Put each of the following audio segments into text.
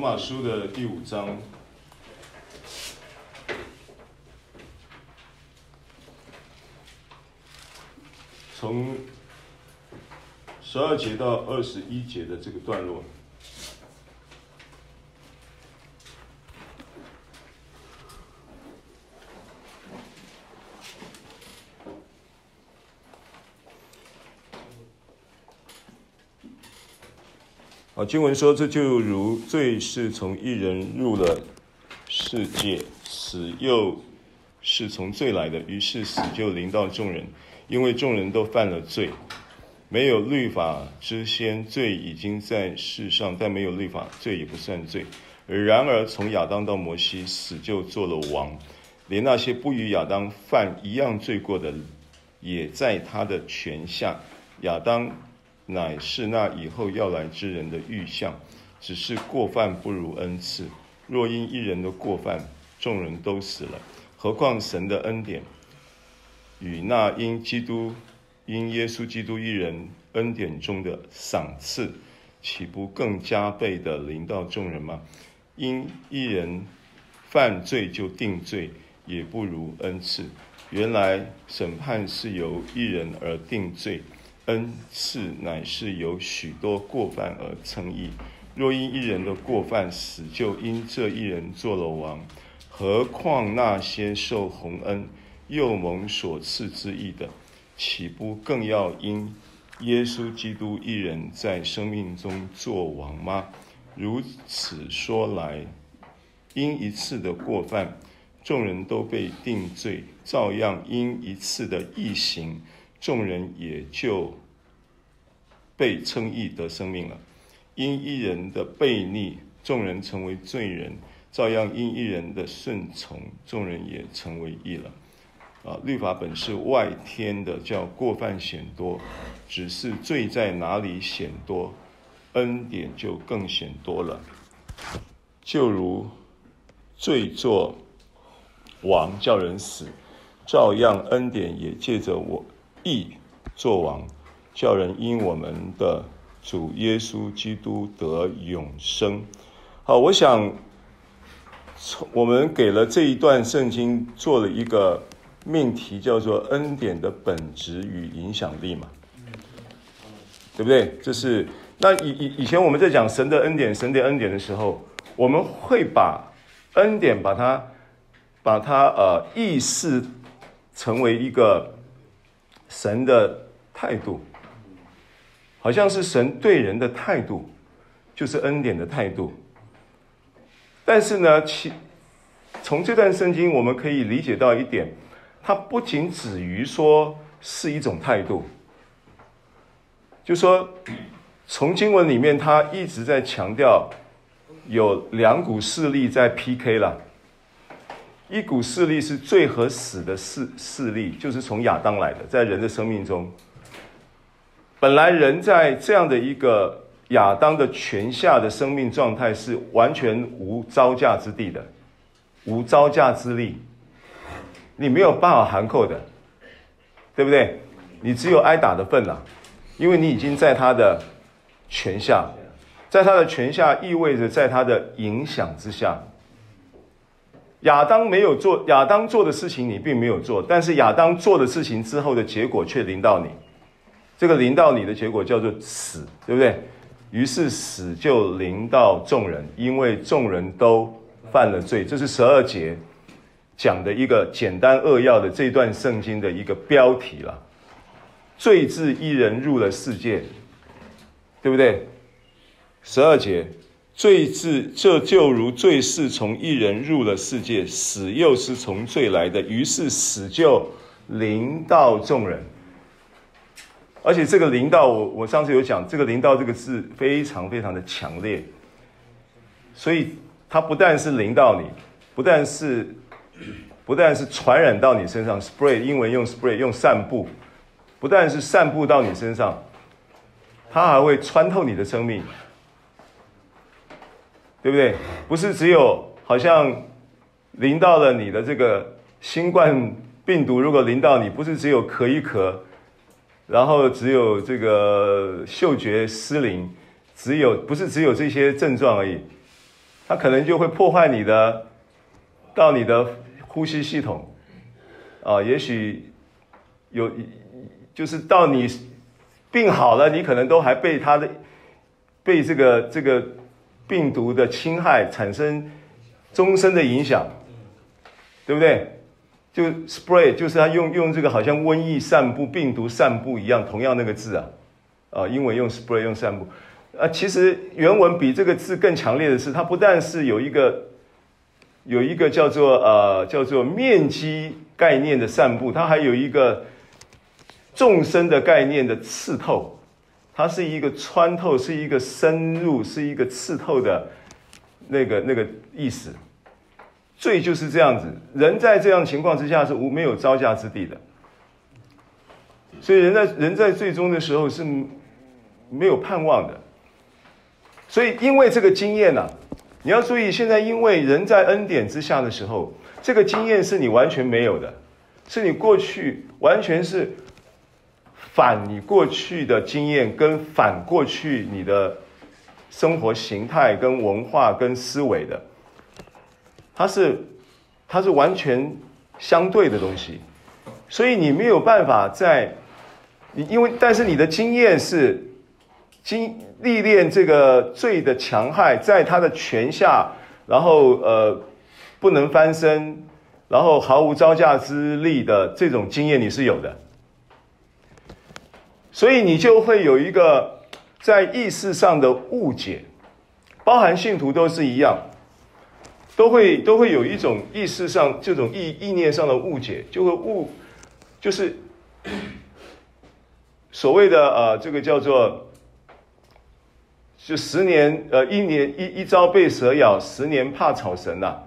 马书的第五章，从十二节到二十一节的这个段落。啊，经文说，这就如罪是从一人入了世界，死又是从罪来的，于是死就临到众人，因为众人都犯了罪。没有律法之先，罪已经在世上，但没有律法，罪也不算罪。然而从亚当到摩西，死就做了王，连那些不与亚当犯一样罪过的，也在他的权下。亚当。乃是那以后要来之人的预象，只是过犯不如恩赐。若因一人的过犯，众人都死了，何况神的恩典与那因基督、因耶稣基督一人恩典中的赏赐，岂不更加倍地临到众人吗？因一人犯罪就定罪，也不如恩赐。原来审判是由一人而定罪。恩赐乃是由许多过犯而称义。若因一人的过犯死，就因这一人做了王，何况那些受洪恩又蒙所赐之义的，岂不更要因耶稣基督一人在生命中做王吗？如此说来，因一次的过犯，众人都被定罪；照样因一次的异行，众人也就被称义得生命了。因一人的悖逆，众人成为罪人；照样因一人的顺从，众人也成为义了。啊，律法本是外添的，叫过犯显多；只是罪在哪里显多，恩典就更显多了。就如罪作王叫人死，照样恩典也借着我义作王，叫人因我们的主耶稣基督得永生。好，我想从，我们给了这一段圣经做了一个命题，叫做“恩典的本质与影响力”嘛，对不对？这是那以以以前我们在讲神的恩典、神的恩典的时候，我们会把恩典把它把它呃意识成为一个神的态度。好像是神对人的态度，就是恩典的态度。但是呢，其从这段圣经我们可以理解到一点，它不仅止于说是一种态度，就说从经文里面，他一直在强调有两股势力在 PK 了。一股势力是最和死的势势力，就是从亚当来的，在人的生命中。本来人在这样的一个亚当的权下的生命状态是完全无招架之地的，无招架之力，你没有办法含扣的，对不对？你只有挨打的份了，因为你已经在他的权下，在他的权下意味着在他的影响之下。亚当没有做，亚当做的事情你并没有做，但是亚当做的事情之后的结果却临到你。这个临到你的结果叫做死，对不对？于是死就临到众人，因为众人都犯了罪。这是十二节讲的一个简单扼要的这段圣经的一个标题了。罪自一人入了世界，对不对？十二节，罪自这就如罪是从一人入了世界，死又是从罪来的，于是死就临到众人。而且这个临到我，我上次有讲，这个临到这个字非常非常的强烈，所以它不但是临到你，不但是不但是传染到你身上，spray 英文用 spray 用散布，不但是散布到你身上，它还会穿透你的生命，对不对？不是只有好像临到了你的这个新冠病毒，如果临到你，不是只有咳一咳。然后只有这个嗅觉失灵，只有不是只有这些症状而已，它可能就会破坏你的到你的呼吸系统啊，也许有就是到你病好了，你可能都还被它的被这个这个病毒的侵害产生终身的影响，对不对？就 spray 就是他用用这个好像瘟疫散布、病毒散布一样，同样那个字啊，啊，英文用 spray 用散布，啊，其实原文比这个字更强烈的是，它不但是有一个有一个叫做呃叫做面积概念的散布，它还有一个纵深的概念的刺透，它是一个穿透，是一个深入，是一个刺透的那个那个意思。罪就是这样子，人在这样情况之下是无没有招架之地的，所以人在人在最终的时候是没有盼望的。所以因为这个经验呐、啊，你要注意，现在因为人在恩典之下的时候，这个经验是你完全没有的，是你过去完全是反你过去的经验，跟反过去你的生活形态、跟文化、跟思维的。它是，它是完全相对的东西，所以你没有办法在你因为，但是你的经验是经历练这个罪的强害，在他的权下，然后呃不能翻身，然后毫无招架之力的这种经验你是有的，所以你就会有一个在意识上的误解，包含信徒都是一样。都会都会有一种意识上这种意意念上的误解，就会误，就是所谓的呃这个叫做，就十年呃一年一一朝被蛇咬，十年怕草绳呐、啊，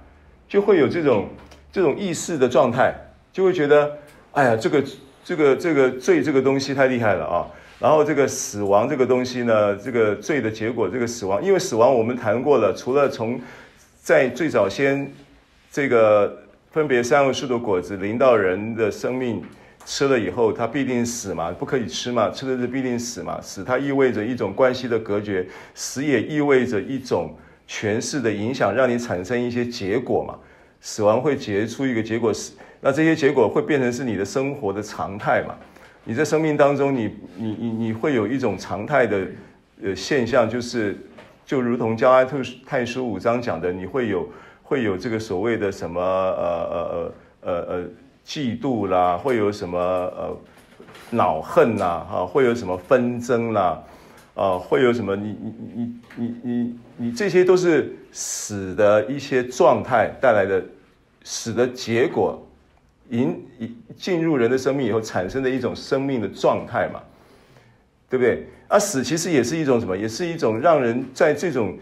就会有这种这种意识的状态，就会觉得哎呀这个这个这个罪这个东西太厉害了啊，然后这个死亡这个东西呢，这个罪的结果这个死亡，因为死亡我们谈过了，除了从在最早先，这个分别三恶树的果子临到人的生命，吃了以后，他必定死嘛，不可以吃嘛，吃的是必定死嘛，死它意味着一种关系的隔绝，死也意味着一种权势的影响，让你产生一些结果嘛，死亡会结出一个结果，死，那这些结果会变成是你的生活的常态嘛，你在生命当中，你你你你会有一种常态的呃现象，就是。就如同加拉太书五章讲的，你会有会有这个所谓的什么呃呃呃呃呃嫉妒啦，会有什么呃恼恨呐，哈，会有什么纷争啦，啊，会有什么你你你你你你这些都是死的一些状态带来的死的结果，引引进入人的生命以后产生的一种生命的状态嘛。对不对？而、死其实也是一种什么？也是一种让人在这种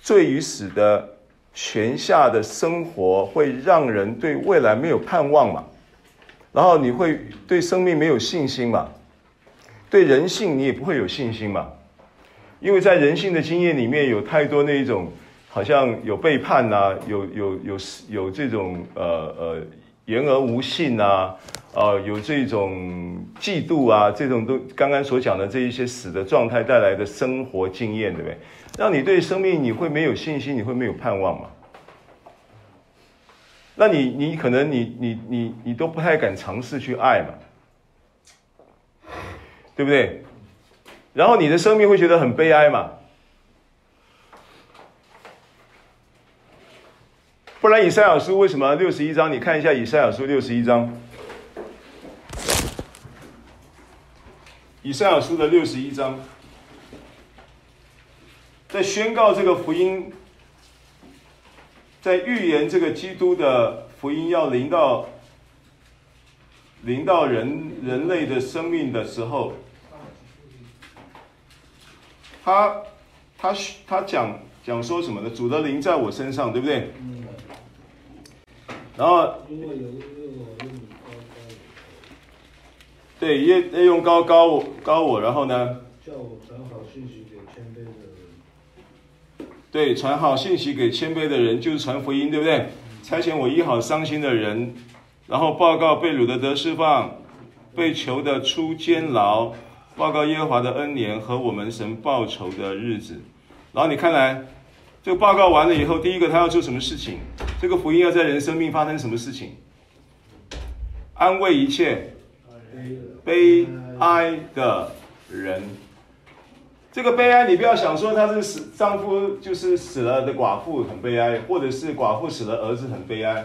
罪与死的权下的生活，会让人对未来没有盼望嘛。然后你会对生命没有信心嘛？对人性你也不会有信心嘛？因为在人性的经验里面有太多那一种，好像有背叛呐、有有有有这种呃呃言而无信、啊。呃，有这种嫉妒啊，这种都刚刚所讲的这一些死的状态带来的生活经验，对不对？让你对生命你会没有信心，你会没有盼望嘛？那你你可能你你你你都不太敢尝试去爱嘛，对不对？然后你的生命会觉得很悲哀嘛？不然以赛亚书为什么六十一章？你看一下以赛亚书六十一章。以赛亚书的六十一章，在宣告这个福音，在预言这个基督的福音要临到临到人人类的生命的时候，他他他讲讲说什么呢？主的灵在我身上，对不对？然后。对，业业用高高我高我，然后呢？叫我传好信息给谦卑的人。对，传好信息给谦卑的人，就是传福音，对不对？差遣我医好伤心的人，然后报告被掳的得释放，被囚的出监牢，报告耶和华的恩年和我们神报仇的日子。然后你看来，这个报告完了以后，第一个他要做什么事情？这个福音要在人生命发生什么事情？安慰一切悲哀的人。这个悲哀，你不要想说他是死丈夫就是死了的寡妇很悲哀，或者是寡妇死了儿子很悲哀，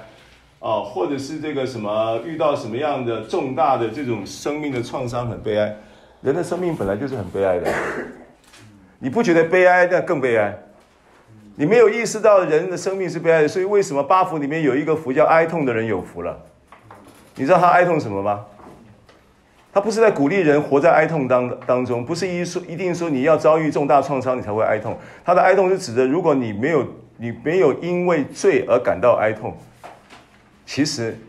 哦，或者是这个什么遇到什么样的重大的这种生命的创伤很悲哀。人的生命本来就是很悲哀的，你不觉得悲哀，那更悲哀。你没有意识到人的生命是悲哀的，所以为什么八福里面有一个福叫哀痛的人有福了？你知道他哀痛什么吗？他不是在鼓励人活在哀痛当当中，不是一说一定说你要遭遇重大创伤你才会哀痛。他的哀痛是指的，如果你没有你没有因为罪而感到哀痛，其实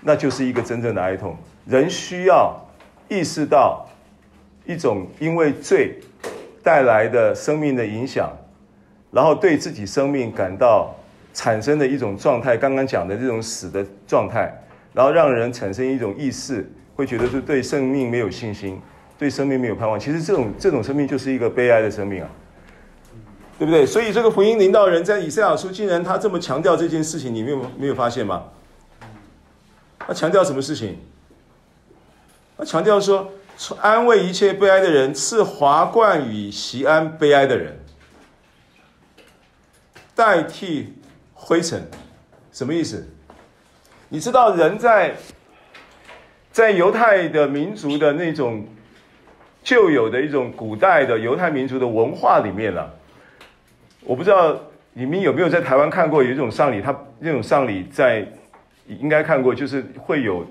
那就是一个真正的哀痛。人需要意识到一种因为罪带来的生命的影响。然后对自己生命感到产生的一种状态，刚刚讲的这种死的状态，然后让人产生一种意识，会觉得是对生命没有信心，对生命没有盼望。其实这种这种生命就是一个悲哀的生命啊，对不对？所以这个福音领导人在以赛亚书，竟然他这么强调这件事情，你没有没有发现吗？他强调什么事情？他强调说，安慰一切悲哀的人，赐华冠与席安悲哀的人。代替灰尘，什么意思？你知道人在在犹太的民族的那种旧有的一种古代的犹太民族的文化里面啊，我不知道你们有没有在台湾看过有一种丧礼，他那种丧礼在应该看过，就是会有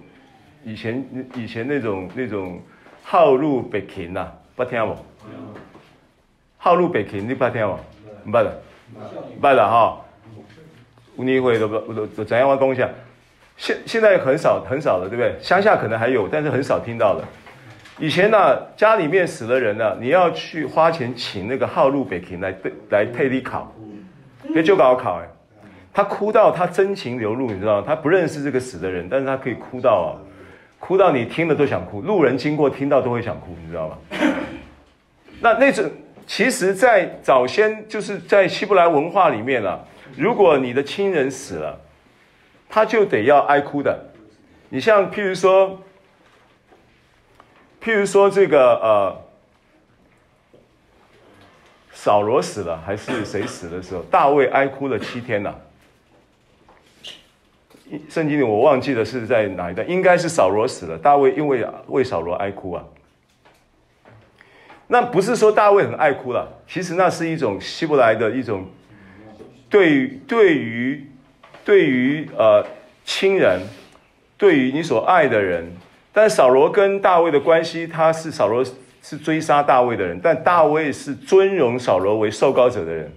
以前以前那种那种号入北平呐，不听不？号入北平你不听不？不的。拜了哈，你会都不都怎样讲一下？现现在很少很少了，对不对？乡下可能还有，但是很少听到了。以前呢、啊，家里面死了人呢、啊，你要去花钱请那个号路北平来来替你考，别就搞考哎。他哭到他真情流露，你知道吗？他不认识这个死的人，但是他可以哭到啊，哭到你听了都想哭，路人经过听到都会想哭，你知道吗？那那种。其实，在早先就是在希伯来文化里面啊，如果你的亲人死了，他就得要哀哭的。你像譬如说，譬如说这个呃，扫罗死了还是谁死的时候，大卫哀哭了七天呐、啊。圣经里我忘记了是在哪一段，应该是扫罗死了，大卫因为为扫罗哀哭啊。那不是说大卫很爱哭了，其实那是一种希伯来的一种对于对于对于呃亲人，对于你所爱的人。但扫罗跟大卫的关系，他是扫罗是追杀大卫的人，但大卫是尊荣扫罗为受膏者的人，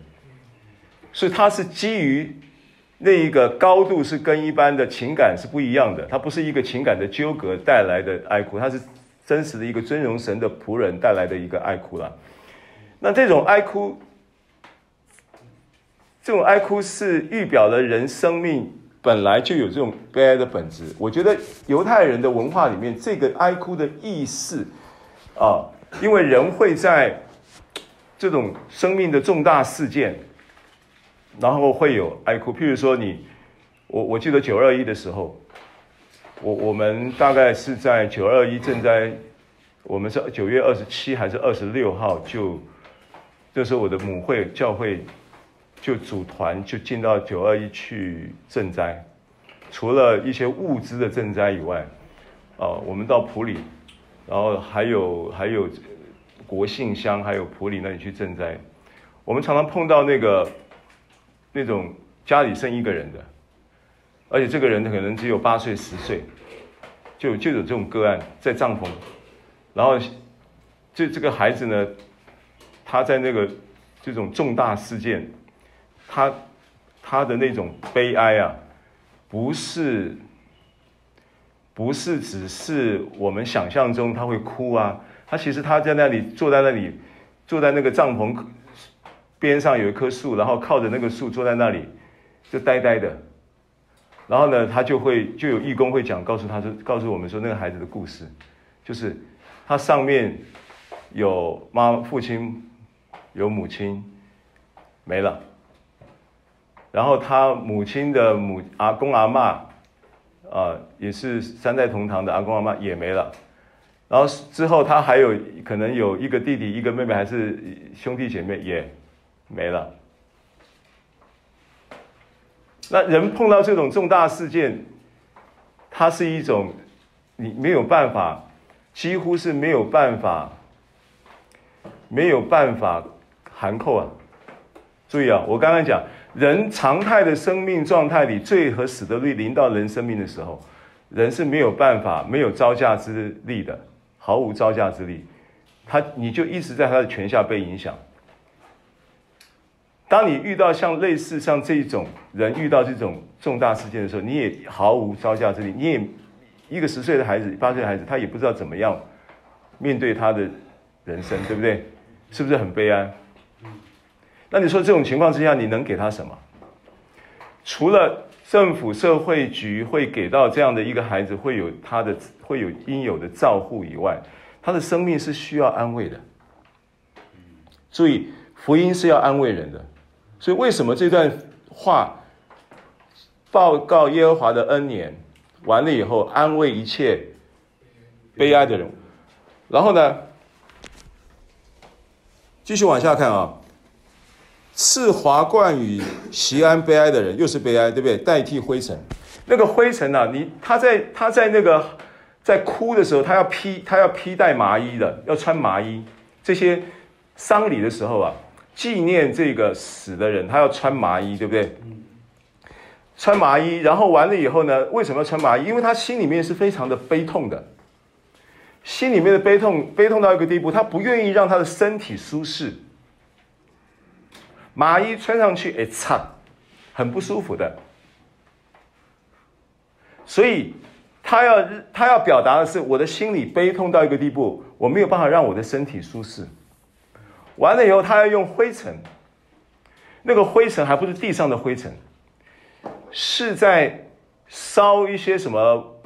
所以他是基于那一个高度是跟一般的情感是不一样的，他不是一个情感的纠葛带来的爱哭，他是。真实的一个尊荣神的仆人带来的一个哀哭了，那这种哀哭，这种哀哭是预表了人生命本来就有这种悲哀的本质。我觉得犹太人的文化里面，这个哀哭的意思啊，因为人会在这种生命的重大事件，然后会有哀哭。譬如说你，我我记得九二一的时候。我我们大概是在九二一赈灾，我们是九月二十七还是二十六号就，这时候我的母会教会就组团就进到九二一去赈灾，除了一些物资的赈灾以外，啊，我们到普里，然后还有还有国姓乡还有普里那里去赈灾，我们常常碰到那个那种家里剩一个人的。而且这个人可能只有八岁十岁，就就有这种个案在帐篷，然后这这个孩子呢，他在那个这种重大事件，他他的那种悲哀啊，不是不是只是我们想象中他会哭啊，他其实他在那里坐在那里坐在那个帐篷边上有一棵树，然后靠着那个树坐在那里就呆呆的。然后呢，他就会就有义工会讲，告诉他说，告诉我们说那个孩子的故事，就是他上面有妈父亲，有母亲没了，然后他母亲的母阿公阿嬷，啊、也是三代同堂的阿公阿嬷也没了。然后之后他还有可能有一个弟弟一个妹妹，还是兄弟姐妹也没了。那人碰到这种重大事件，它是一种你没有办法，几乎是没有办法，没有办法含扣啊。注意啊，我刚刚讲，人常态的生命状态里，罪和死的律临到人生命的时候，人是没有办法，没有招架之力的，毫无招架之力，他你就一直在他的权下被影响。当你遇到像类似像这种人遇到这种重大事件的时候，你也毫无招架之力。你也一个十岁的孩子、八岁的孩子，他也不知道怎么样面对他的人生，对不对？是不是很悲哀？那你说这种情况之下，你能给他什么？除了政府、社会局会给到这样的一个孩子会有他的会有应有的照护以外，他的生命是需要安慰的。注意，福音是要安慰人的。所以，为什么这段话报告耶和华的恩年完了以后，安慰一切悲哀的人？然后呢，继续往下看啊，赐华冠与席安悲哀的人，又是悲哀，对不对？代替灰尘，那个灰尘啊，你他在他在那个在哭的时候，他要披他要披戴麻衣的，要穿麻衣。这些丧礼的时候啊。纪念这个死的人，他要穿麻衣，对不对？穿麻衣，然后完了以后呢？为什么要穿麻衣？因为他心里面是非常的悲痛的，心里面的悲痛，悲痛到一个地步，他不愿意让他的身体舒适。麻衣穿上去，哎，擦，很不舒服的。所以他要他要表达的是，我的心里悲痛到一个地步，我没有办法让我的身体舒适。完了以后，他要用灰尘，那个灰尘还不是地上的灰尘，是在烧一些什么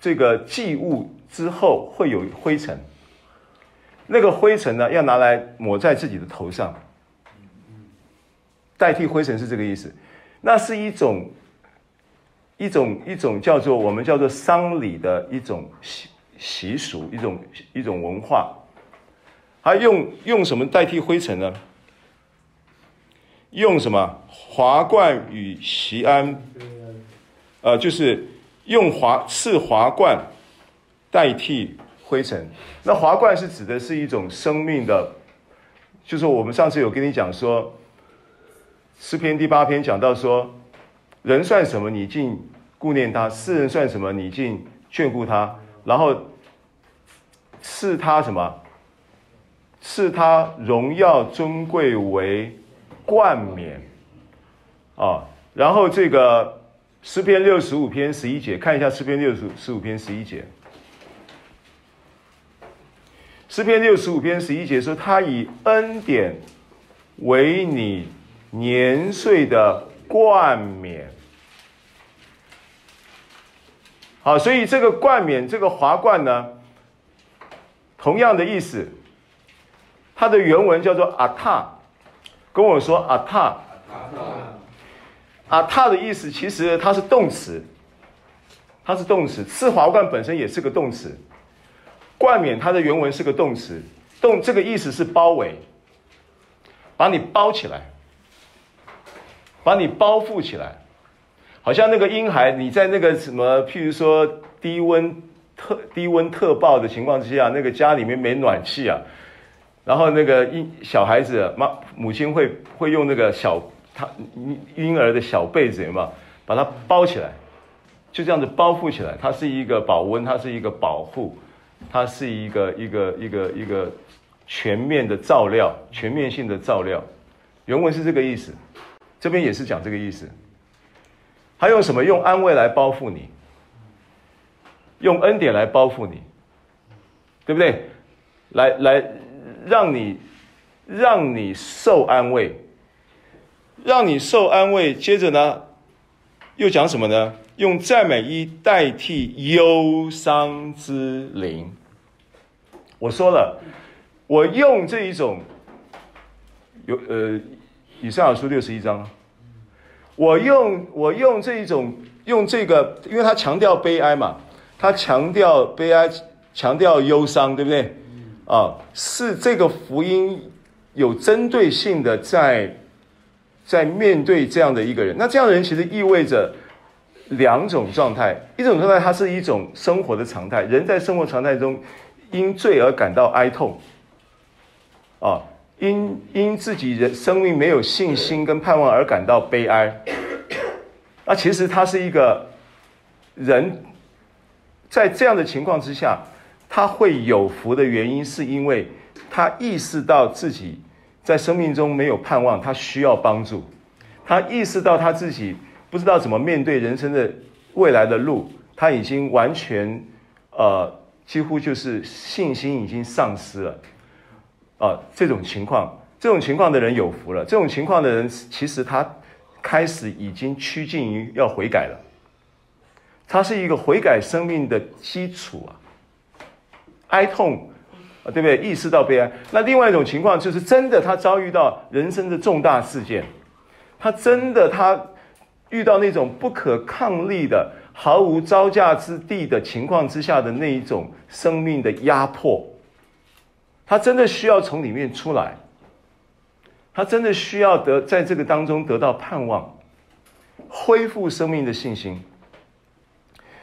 这个祭物之后会有灰尘。那个灰尘呢，要拿来抹在自己的头上，代替灰尘是这个意思。那是一种一种一种叫做我们叫做丧礼的一种习习俗，一种一种文化。还用用什么代替灰尘呢？用什么华冠与席安？呃，就是用华赐华冠代替灰尘。那华冠是指的是一种生命的，就是我们上次有跟你讲说，诗篇第八篇讲到说，人算什么？你竟顾念他；世人算什么？你竟眷顾他。然后赐他什么？赐他荣耀尊贵为冠冕，啊，然后这个诗篇六十五篇十一节，看一下诗篇六十五篇十一节。诗篇六十五篇十一节说，他以恩典为你年岁的冠冕。好，所以这个冠冕，这个华冠呢，同样的意思。它的原文叫做阿塔，跟我说阿塔，阿塔的意思其实它是动词，它是动词。赐华冠本身也是个动词，冠冕它的原文是个动词，动这个意思是包围，把你包起来，把你包覆起来，好像那个婴孩你在那个什么，譬如说低温特低温特报的情况之下，那个家里面没暖气啊。然后那个婴小孩子妈母亲会会用那个小他婴儿的小被子嘛，把它包起来，就这样子包覆起来。它是一个保温，它是一个保护，它是一个一个一个一个全面的照料，全面性的照料。原文是这个意思，这边也是讲这个意思。还用什么？用安慰来包覆你，用恩典来包覆你，对不对？来来。让你，让你受安慰，让你受安慰。接着呢，又讲什么呢？用赞美衣代替忧伤之灵。我说了，我用这一种，有呃，以赛亚书六十一章，我用我用这一种用这个，因为他强调悲哀嘛，他强调悲哀，强调忧伤，对不对？啊，是这个福音有针对性的在在面对这样的一个人。那这样的人其实意味着两种状态，一种状态它是一种生活的常态，人在生活常态中因罪而感到哀痛，啊。因因自己人生命没有信心跟盼望而感到悲哀，那其实他是一个人，在这样的情况之下，他会有福的原因，是因为他意识到自己在生命中没有盼望，他需要帮助，他意识到他自己不知道怎么面对人生的未来的路，他已经完全呃，几乎就是信心已经丧失了。啊，这种情况，这种情况的人有福了。这种情况的人，其实他开始已经趋近于要悔改了。他是一个悔改生命的基础啊，哀痛啊，对不对？意识到悲哀。那另外一种情况就是，真的他遭遇到人生的重大事件，他真的他遇到那种不可抗力的、毫无招架之地的情况之下的那一种生命的压迫。他真的需要从里面出来，他真的需要得在这个当中得到盼望，恢复生命的信心。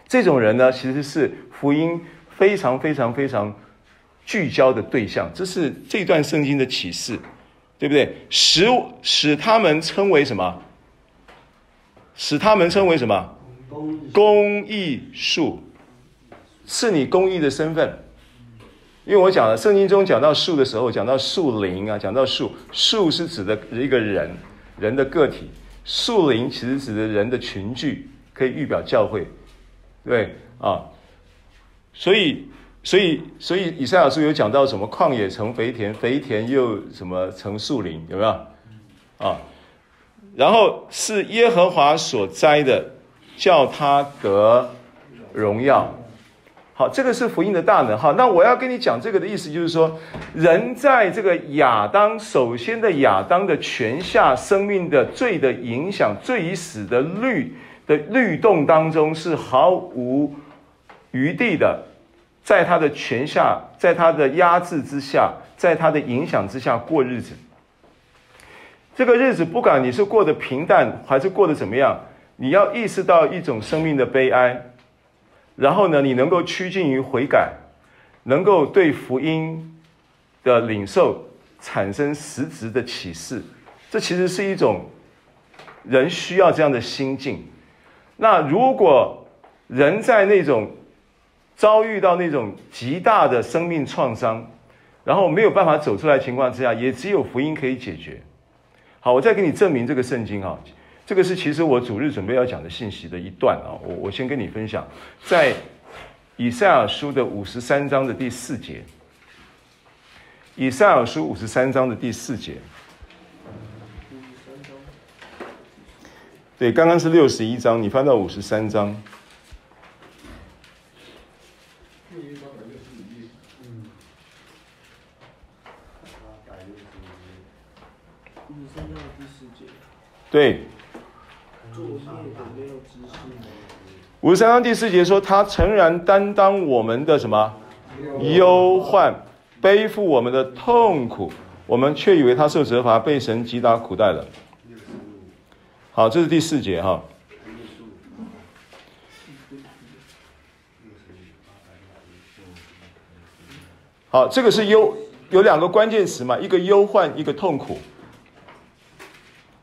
这种人呢，其实是福音非常非常非常聚焦的对象。这是这段圣经的启示，对不对？使使他们称为什么？使他们称为什么？公益树，是你公益的身份。因为我讲了，圣经中讲到树的时候，讲到树林啊，讲到树，树是指的一个人，人的个体；树林其实指的人的群聚，可以预表教会，对啊。所以，所以，所以以赛亚书有讲到什么旷野成肥田，肥田又什么成树林，有没有？啊，然后是耶和华所栽的，叫他得荣耀。好，这个是福音的大能。好，那我要跟你讲这个的意思，就是说，人在这个亚当首先的亚当的权下，生命的罪的影响，罪已死的律的律动当中，是毫无余地的，在他的权下，在他的压制之下，在他的影响之下过日子。这个日子，不管你是过得平淡，还是过得怎么样，你要意识到一种生命的悲哀。然后呢，你能够趋近于悔改，能够对福音的领受产生实质的启示，这其实是一种人需要这样的心境。那如果人在那种遭遇到那种极大的生命创伤，然后没有办法走出来情况之下，也只有福音可以解决。好，我再给你证明这个圣经啊。这个是其实我主日准备要讲的信息的一段啊，我我先跟你分享，在以赛亚书的五十三章的第四节，以赛亚书五十三章的第四节，对，刚刚是六十一章，你翻到五十三章。对。五十三章第四节说：“他诚然担当我们的什么忧患，背负我们的痛苦，我们却以为他受责罚，被神击打苦待了。”好，这是第四节哈。好，这个是忧，有两个关键词嘛，一个忧患，一个痛苦，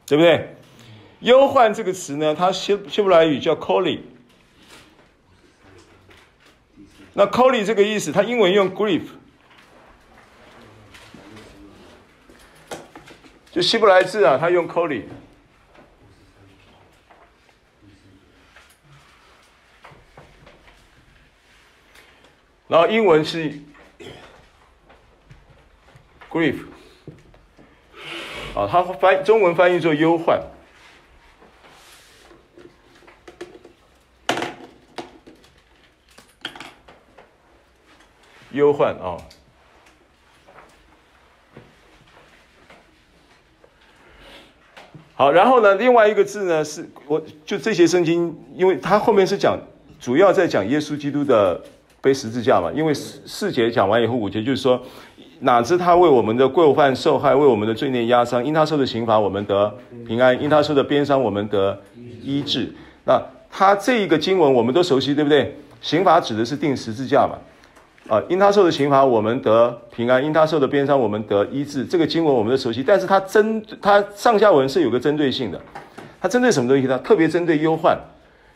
对不对？忧患这个词呢，它希希伯来语叫 koli。那 koli 这个意思，它英文用 grief，就希伯来字啊，它用 koli。然后英文是 grief，啊，它翻中文翻译做忧患。忧患啊！好，然后呢，另外一个字呢，是我就这些圣经，因为它后面是讲主要在讲耶稣基督的背十字架嘛。因为四四节讲完以后，五节就是说，哪知他为我们的过犯受害，为我们的罪孽压伤，因他受的刑罚，我们得平安；因他受的鞭伤，我们得医治。那他这一个经文我们都熟悉，对不对？刑罚指的是钉十字架嘛。啊，因他受的刑罚，我们得平安；因他受的鞭伤，我们得医治。这个经文我们都熟悉，但是它针它上下文是有个针对性的。它针对什么东西呢？特别针对忧患，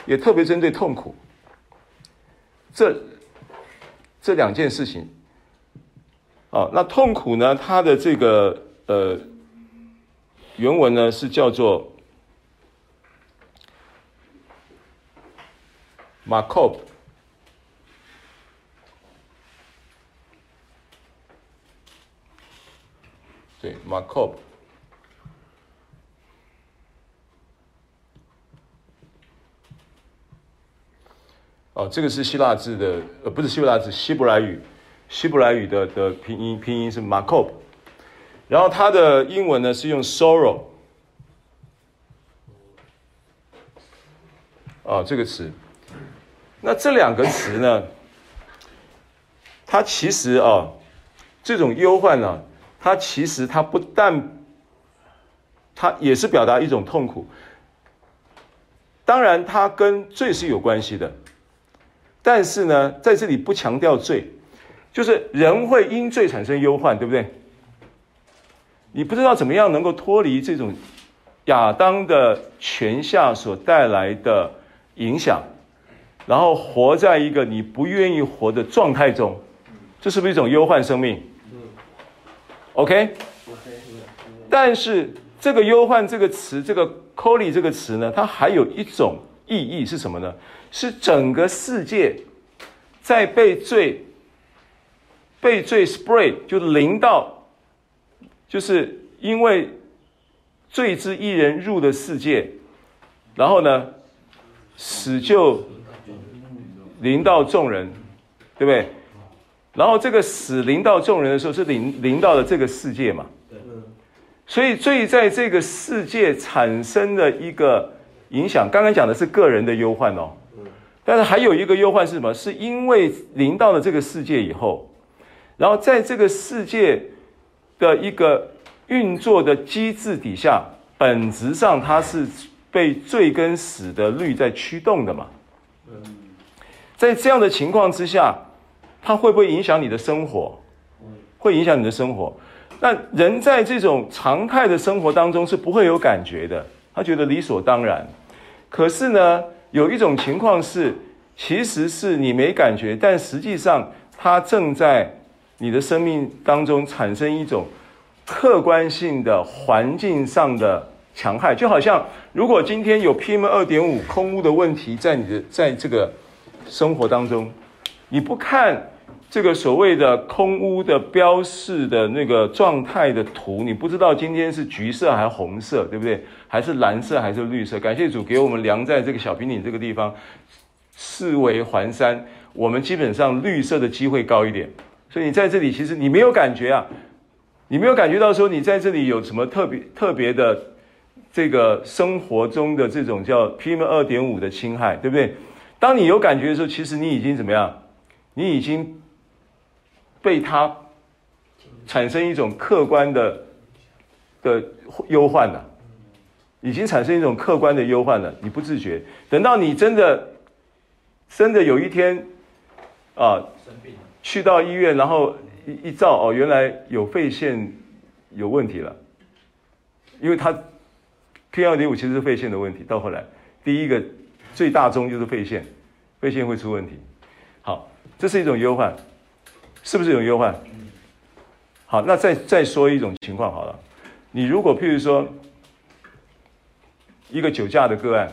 也特别针对痛苦。这这两件事情。啊，那痛苦呢？它的这个呃原文呢是叫做 Makop。对，Makop。哦，这个是希腊字的，呃，不是希腊字，希伯来语，希伯来语的的拼音拼音是 Makop，然后它的英文呢是用 sorrow，啊，这个词，那这两个词呢，它其实啊，这种忧患呢、它其实它不但，它也是表达一种痛苦。当然，它跟罪是有关系的，但是呢，在这里不强调罪，就是人会因罪产生忧患，对不对？你不知道怎么样能够脱离这种亚当的权下所带来的影响，然后活在一个你不愿意活的状态中，这是不是一种忧患生命？OK，但是这个忧患这个词，这个 colly 这个词呢，它还有一种意义是什么呢？是整个世界在被罪被罪 spray，就临到，就是因为罪之一人入的世界，然后呢，死就临到众人，对不对？然后这个死临到众人的时候，是临临到了这个世界嘛？所以罪在这个世界产生的一个影响，刚刚讲的是个人的忧患哦。但是还有一个忧患是什么？是因为临到了这个世界以后，然后在这个世界的一个运作的机制底下，本质上它是被罪跟死的律在驱动的嘛？在这样的情况之下。它会不会影响你的生活？会影响你的生活。那人在这种常态的生活当中是不会有感觉的，他觉得理所当然。可是呢，有一种情况是，其实是你没感觉，但实际上它正在你的生命当中产生一种客观性的环境上的强害。就好像如果今天有 PM 二点五空污的问题在你的在这个生活当中，你不看。这个所谓的空屋的标示的那个状态的图，你不知道今天是橘色还是红色，对不对？还是蓝色还是绿色？感谢主给我们量在这个小平顶这个地方，四围环山，我们基本上绿色的机会高一点。所以你在这里其实你没有感觉啊，你没有感觉到说你在这里有什么特别特别的这个生活中的这种叫 PM 二点五的侵害，对不对？当你有感觉的时候，其实你已经怎么样？你已经。被它产生一种客观的的忧患了，已经产生一种客观的忧患了，你不自觉。等到你真的真的有一天啊，生病去到医院，然后一一照，哦，原来有肺腺有问题了，因为它 PM2.5 其实是肺腺的问题。到后来，第一个最大宗就是肺腺，肺腺会出问题。好，这是一种忧患。是不是有忧患？好，那再再说一种情况好了。你如果譬如说一个酒驾的个案，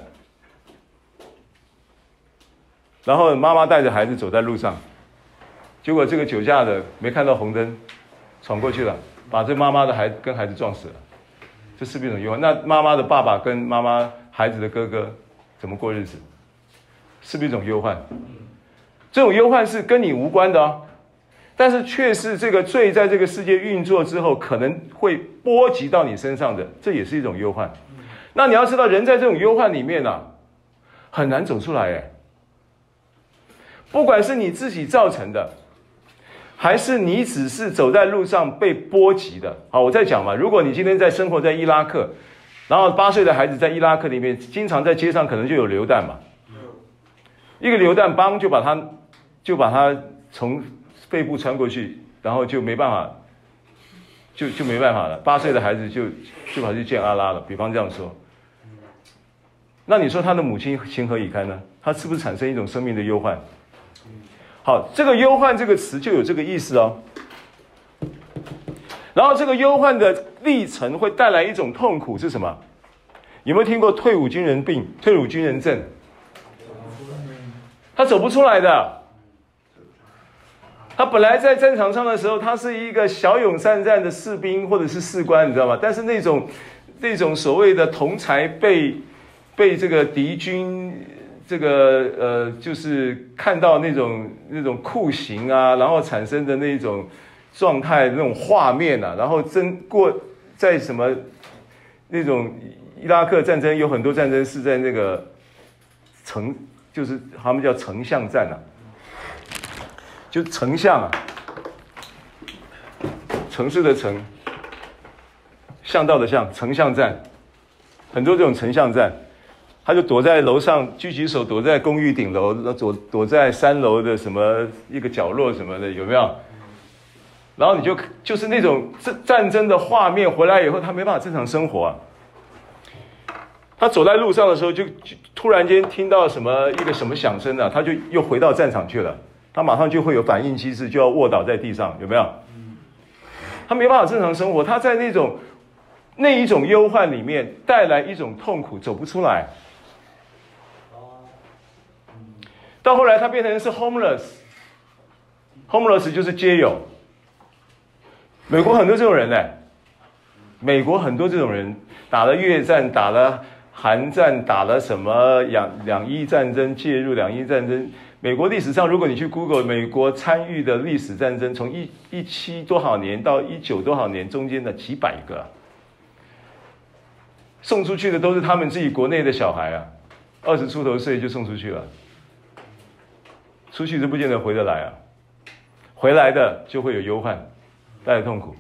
然后妈妈带着孩子走在路上，结果这个酒驾的没看到红灯，闯过去了，把这妈妈的孩子跟孩子撞死了，这是不是一种忧患？那妈妈的爸爸跟妈妈孩子的哥哥怎么过日子？是不是一种忧患？这种忧患是跟你无关的哦。但是却是这个罪在这个世界运作之后，可能会波及到你身上的，这也是一种忧患。那你要知道，人在这种忧患里面呢、啊，很难走出来哎。不管是你自己造成的，还是你只是走在路上被波及的。好，我再讲嘛。如果你今天在生活在伊拉克，然后八岁的孩子在伊拉克里面，经常在街上可能就有流弹嘛，一个流弹，邦就把他，就把他从背部穿过去，然后就没办法，就就没办法了。八岁的孩子就就跑去见阿拉了。比方这样说，那你说他的母亲情何以堪呢？他是不是产生一种生命的忧患？好，这个忧患这个词就有这个意思哦。然后这个忧患的历程会带来一种痛苦是什么？有没有听过退伍军人病、退伍军人症？他走不出来的。他本来在战场上的时候，他是一个骁勇善战的士兵或者是士官，你知道吗？但是那种那种所谓的同才被被这个敌军。这个呃，就是看到那种那种酷刑啊，然后产生的那种状态、那种画面啊，然后真过在什么那种伊拉克战争，有很多战争是在那个城，就是他们叫城巷战啊，就城巷啊，城市的城，巷道的巷，城巷战，很多这种城巷战。他就躲在楼上，狙击手躲在公寓顶楼，躲躲在三楼的什么一个角落什么的，有没有？然后你就就是那种战战争的画面，回来以后他没办法正常生活啊。他走在路上的时候就，就突然间听到什么一个什么响声啊，他就又回到战场去了。他马上就会有反应机制，就要卧倒在地上，有没有？他没办法正常生活，他在那种那一种忧患里面带来一种痛苦，走不出来。到后来，他变成是 homeless，homeless 就是街友。美国很多这种人呢，美国很多这种人打了越战，打了韩战，打了什么两两伊战争，介入两伊战争。美国历史上，如果你去 Google 美国参与的历史战争，从一一七多少年到一九多少年中间的几百个，送出去的都是他们自己国内的小孩啊，二十出头岁就送出去了。出去是不见得回得来啊，回来的就会有忧患，带来痛苦，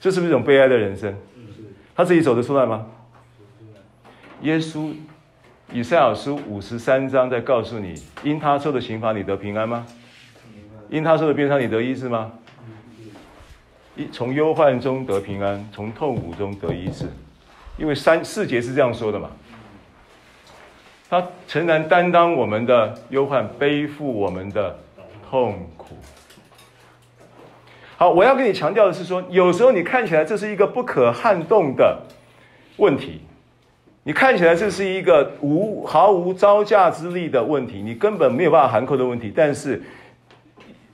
这是不是一种悲哀的人生？他自己走得出来吗？耶稣，以赛亚书五十三章在告诉你，因他受的刑罚，你得平安吗？因他受的鞭伤，你得医治吗？一从忧患中得平安，从痛苦中得医治，因为三四节是这样说的嘛。他诚然担当我们的忧患，背负我们的痛苦。好，我要跟你强调的是说，有时候你看起来这是一个不可撼动的问题，你看起来这是一个无毫无招架之力的问题，你根本没有办法涵扣的问题。但是，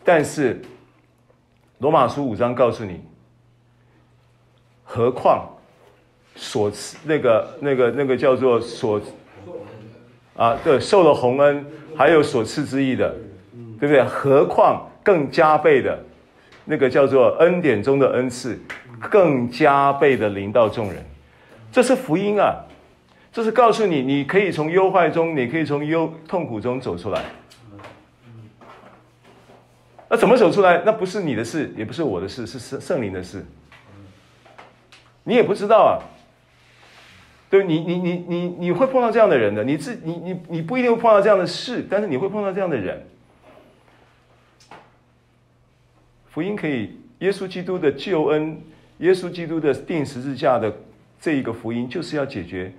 但是，罗马书五章告诉你，何况所赐那个那个那个叫做所。啊，对，受了洪恩，还有所赐之意的，对不对？何况更加倍的，那个叫做恩典中的恩赐，更加倍的临到众人，这是福音啊！这是告诉你，你可以从忧患中，你可以从忧痛苦中走出来。那怎么走出来？那不是你的事，也不是我的事，是圣圣灵的事。你也不知道啊。对你，你你你你会碰到这样的人的，你自你你你不一定会碰到这样的事，但是你会碰到这样的人。福音可以，耶稣基督的救恩，耶稣基督的钉十字架的这一个福音，就是要解决，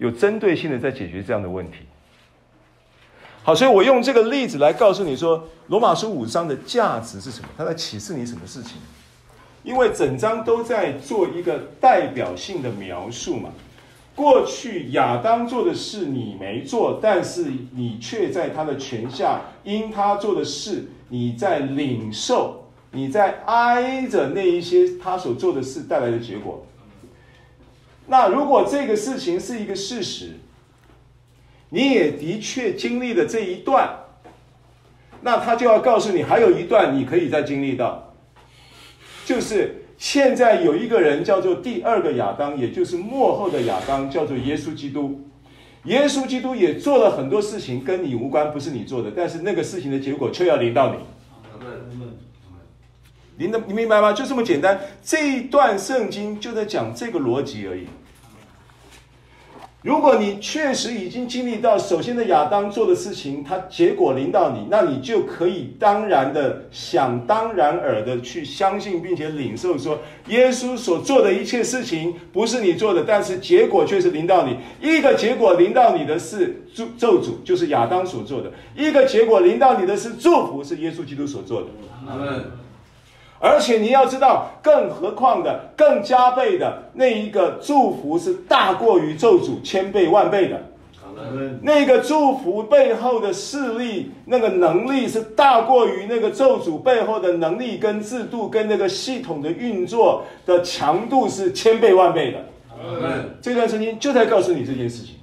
有针对性的在解决这样的问题。好，所以我用这个例子来告诉你说，罗马书五章的价值是什么？它在启示你什么事情？因为整章都在做一个代表性的描述嘛。过去亚当做的事你没做，但是你却在他的权下，因他做的事，你在领受，你在挨着那一些他所做的事带来的结果。那如果这个事情是一个事实，你也的确经历了这一段，那他就要告诉你，还有一段你可以再经历到，就是现在有一个人叫做第二个亚当，也就是幕后的亚当，叫做耶稣基督。耶稣基督也做了很多事情，跟你无关，不是你做的，但是那个事情的结果却要临到你。临的，你明白吗？就这么简单。这一段圣经就在讲这个逻辑而已。如果你确实已经经历到首先的亚当做的事情，它结果临到你，那你就可以当然的想当然耳的去相信并且领受说，耶稣所做的一切事情不是你做的，但是结果却是临到你。一个结果临到你的是咒咒诅，就是亚当所做的；一个结果临到你的是祝福，是耶稣基督所做的。阿门。而且你要知道，更何况的、更加倍的那一个祝福是大过于咒诅千倍万倍的。那个祝福背后的势力，那个能力是大过于那个咒诅背后的能力跟制度跟那个系统的运作的强度是千倍万倍的。这段圣经就在告诉你这件事情。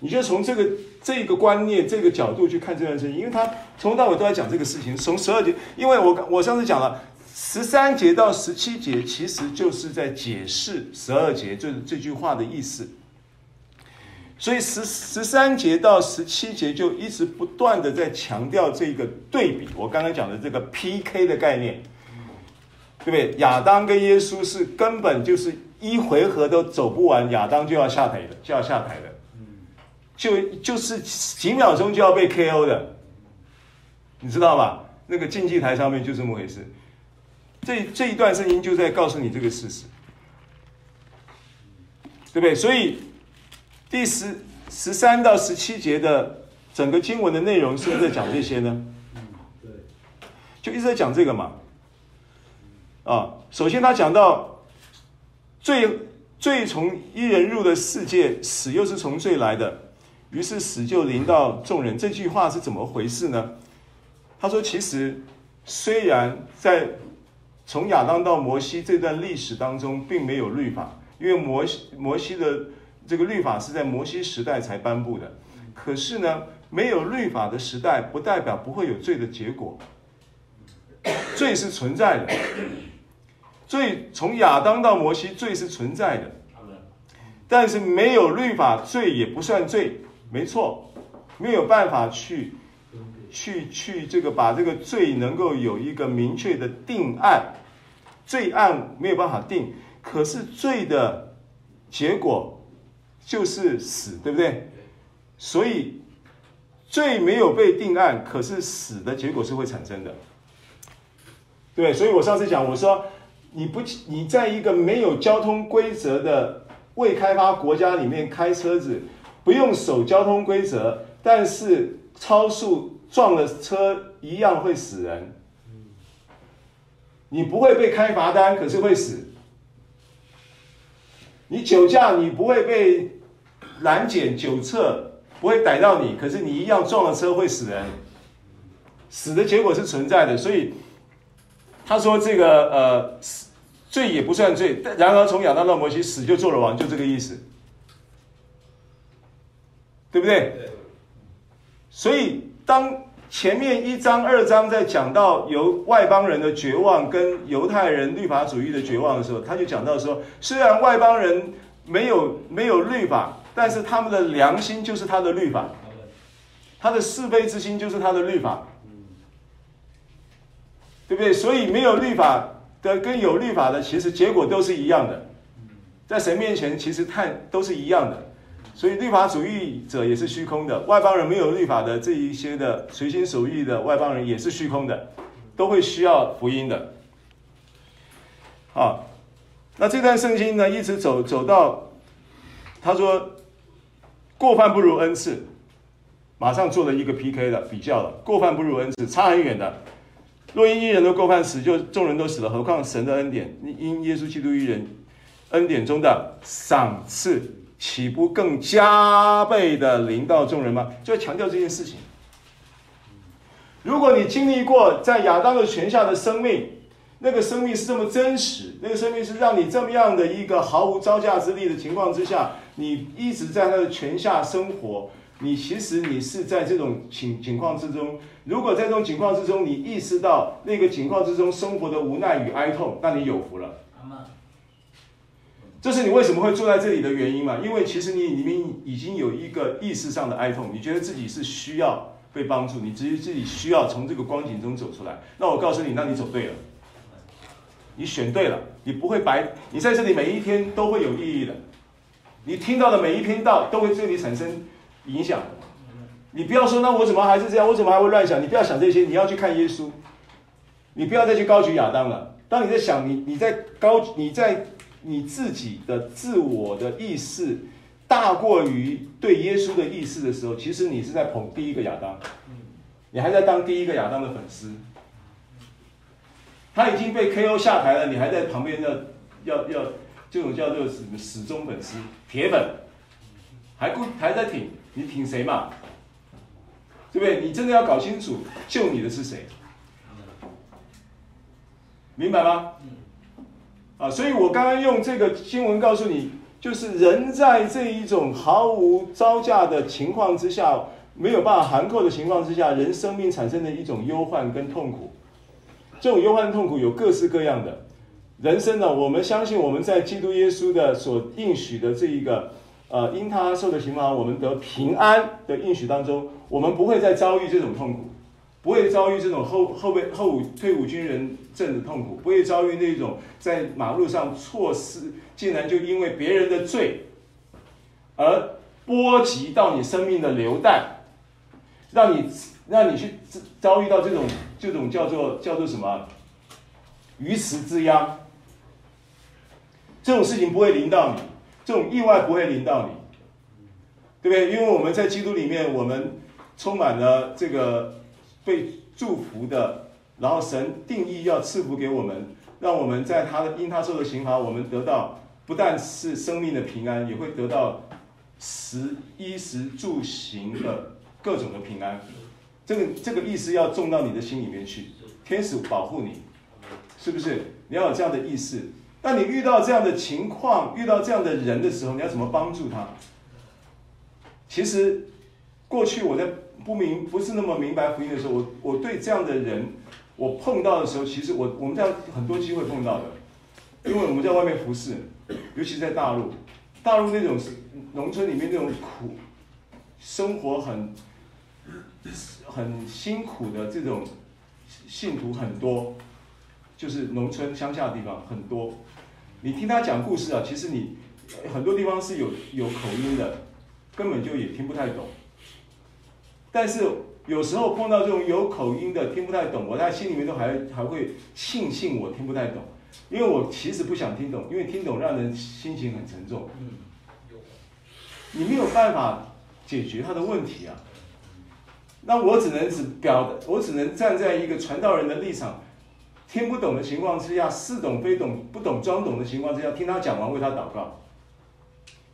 你就从这个这个观念、这个角度去看这段圣经，因为他从头到尾都在讲这个事情。从十二节，因为我我上次讲了十三节到十七节，其实就是在解释十二节这这句话的意思。所以十十三节到十七节就一直不断的在强调这个对比。我刚才讲的这个 PK 的概念，对不对？亚当跟耶稣是根本就是一回合都走不完，亚当就要下台的，就要下台的。就就是几秒钟就要被 KO 的，你知道吧？那个竞技台上面就这么回事。这这一段声音就在告诉你这个事实，对不对？所以第十十三到十七节的整个经文的内容是不是在讲这些呢？对，就一直在讲这个嘛。啊，首先他讲到罪罪从一人入的世界，死又是从罪来的。于是死就临到众人，这句话是怎么回事呢？他说：“其实虽然在从亚当到摩西这段历史当中，并没有律法，因为摩西摩西的这个律法是在摩西时代才颁布的。可是呢，没有律法的时代，不代表不会有罪的结果。罪是存在的，罪从亚当到摩西，罪是存在的。但是没有律法，罪也不算罪。”没错，没有办法去，去去这个把这个罪能够有一个明确的定案，罪案没有办法定，可是罪的结果就是死，对不对？所以罪没有被定案，可是死的结果是会产生的，对。所以我上次讲，我说你不你在一个没有交通规则的未开发国家里面开车子。不用守交通规则，但是超速撞了车一样会死人。你不会被开罚单，可是会死。你酒驾，你不会被拦检酒测，不会逮到你，可是你一样撞了车会死人。死的结果是存在的，所以他说这个呃，罪也不算罪，然而从亚当到摩西，死就做了王，就这个意思。对不对？所以当前面一章、二章在讲到由外邦人的绝望跟犹太人律法主义的绝望的时候，他就讲到说，虽然外邦人没有没有律法，但是他们的良心就是他的律法，他的是非之心就是他的律法，对不对？所以没有律法的跟有律法的，其实结果都是一样的，在神面前其实看都是一样的。所以律法主义者也是虚空的，外邦人没有律法的这一些的随心所欲的外邦人也是虚空的，都会需要福音的。好，那这段圣经呢，一直走走到，他说过犯不如恩赐，马上做了一个 PK 了，比较了，过犯不如恩赐，差很远的。若因一人的过犯死，就众人都死了，何况神的恩典，因耶稣基督一人恩典中的赏赐。岂不更加倍的临到众人吗？就要强调这件事情。如果你经历过在亚当的泉下的生命，那个生命是这么真实，那个生命是让你这么样的一个毫无招架之力的情况之下，你一直在他的泉下生活，你其实你是在这种情情况之中。如果在这种情况之中，你意识到那个情况之中生活的无奈与哀痛，那你有福了。这是你为什么会坐在这里的原因嘛？因为其实你里面已经有一个意识上的哀痛，你觉得自己是需要被帮助，你自己自己需要从这个光景中走出来。那我告诉你，那你走对了，你选对了，你不会白，你在这里每一天都会有意义的。你听到的每一篇道都会对你产生影响。你不要说，那我怎么还是这样？我怎么还会乱想？你不要想这些，你要去看耶稣。你不要再去高举亚当了。当你在想你你在高你在你自己的自我的意识大过于对耶稣的意识的时候，其实你是在捧第一个亚当，你还在当第一个亚当的粉丝。他已经被 KO 下台了，你还在旁边要要要这种叫做什么死忠粉丝、铁粉，还不还在挺？你挺谁嘛？对不对？你真的要搞清楚，救你的是谁？明白吗？啊，所以我刚刚用这个新闻告诉你，就是人在这一种毫无招架的情况之下，没有办法含扣的情况之下，人生命产生的一种忧患跟痛苦。这种忧患痛苦有各式各样的。人生呢，我们相信我们在基督耶稣的所应许的这一个。呃，因他受的刑罚，我们得平安的应许当中，我们不会再遭遇这种痛苦，不会遭遇这种后后备后退伍军人症的痛苦，不会遭遇那种在马路上错失，竟然就因为别人的罪而波及到你生命的流弹，让你让你去遭遇到这种这种叫做叫做什么鱼池之殃，这种事情不会临到你。这种意外不会临到你，对不对？因为我们在基督里面，我们充满了这个被祝福的，然后神定义要赐福给我们，让我们在他的因他受的刑罚，我们得到不但是生命的平安，也会得到食衣食住行的各种的平安。这个这个意思要种到你的心里面去，天使保护你，是不是？你要有这样的意识。当你遇到这样的情况，遇到这样的人的时候，你要怎么帮助他？其实，过去我在不明不是那么明白福音的时候，我我对这样的人，我碰到的时候，其实我我们这样很多机会碰到的，因为我们在外面服侍，尤其在大陆，大陆那种农村里面那种苦，生活很很辛苦的这种信徒很多，就是农村乡下的地方很多。你听他讲故事啊，其实你很多地方是有有口音的，根本就也听不太懂。但是有时候碰到这种有口音的听不太懂，我在心里面都还还会庆幸我听不太懂，因为我其实不想听懂，因为听懂让人心情很沉重。嗯你没有办法解决他的问题啊，那我只能只表，我只能站在一个传道人的立场。听不懂的情况之下，似懂非懂，不懂装懂的情况之下，听他讲完，为他祷告。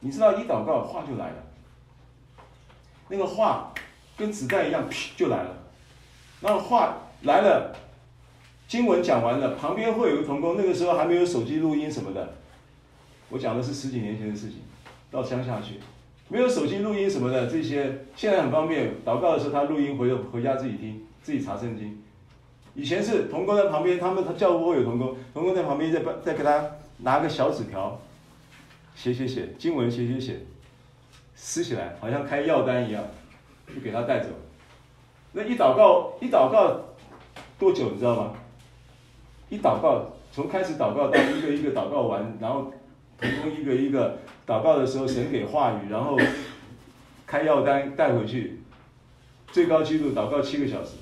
你知道，一祷告话就来了，那个话跟子弹一样，噗就来了。那话来了，经文讲完了，旁边会有个同工，那个时候还没有手机录音什么的。我讲的是十几年前的事情，到乡下去，没有手机录音什么的，这些现在很方便。祷告的时候，他录音回回家自己听，自己查圣经。以前是童工在旁边，他们他教务会有童工，童工在旁边在在给他拿个小纸条，写写写经文写写写，撕起来好像开药单一样，就给他带走。那一祷告一祷告多久你知道吗？一祷告从开始祷告到一个一个祷告完，然后同工一个一个祷告的时候，神给话语，然后开药单带回去，最高纪录祷告七个小时。